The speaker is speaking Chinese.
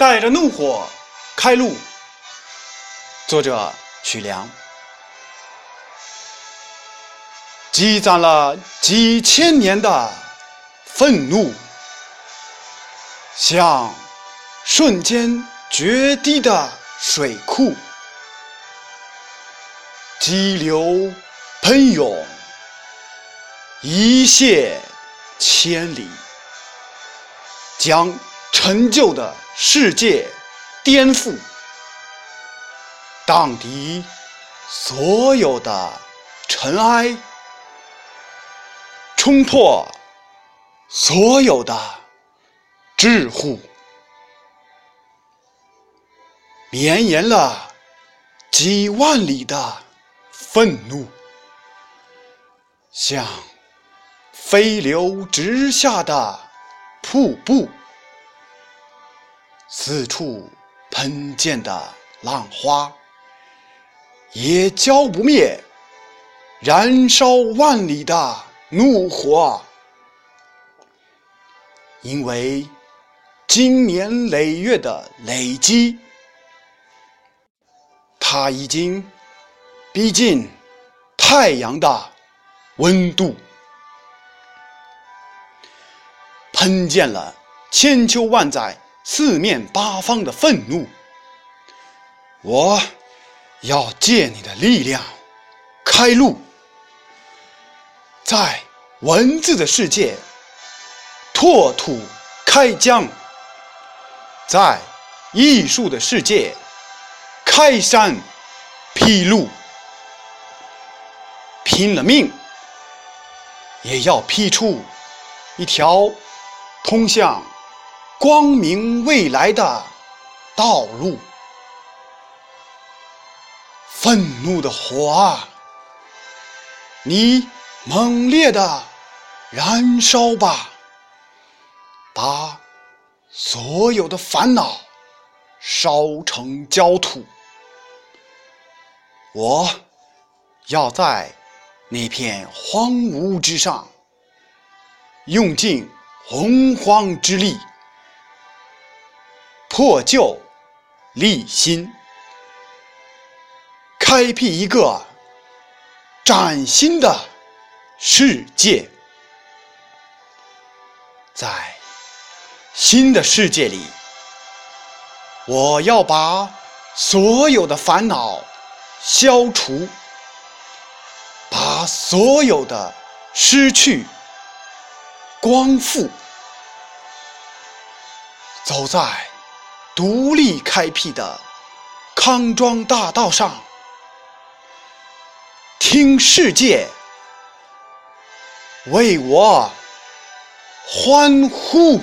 带着怒火开路。作者：曲梁。积攒了几千年的愤怒，像瞬间决堤的水库，激流喷涌，一泻千里，将陈旧的世界颠覆，荡涤所有的尘埃。冲破所有的桎梏，绵延了几万里的愤怒，像飞流直下的瀑布，四处喷溅的浪花，也浇不灭燃烧万里的。怒火，因为经年累月的累积，它已经逼近太阳的温度，喷溅了千秋万载、四面八方的愤怒。我要借你的力量开路。在文字的世界拓土开疆，在艺术的世界开山劈路，拼了命也要劈出一条通向光明未来的道路。愤怒的火啊，你！猛烈的燃烧吧，把所有的烦恼烧成焦土。我要在那片荒芜之上，用尽洪荒之力，破旧立新，开辟一个崭新的。世界，在新的世界里，我要把所有的烦恼消除，把所有的失去光复，走在独立开辟的康庄大道上，听世界。为我欢呼！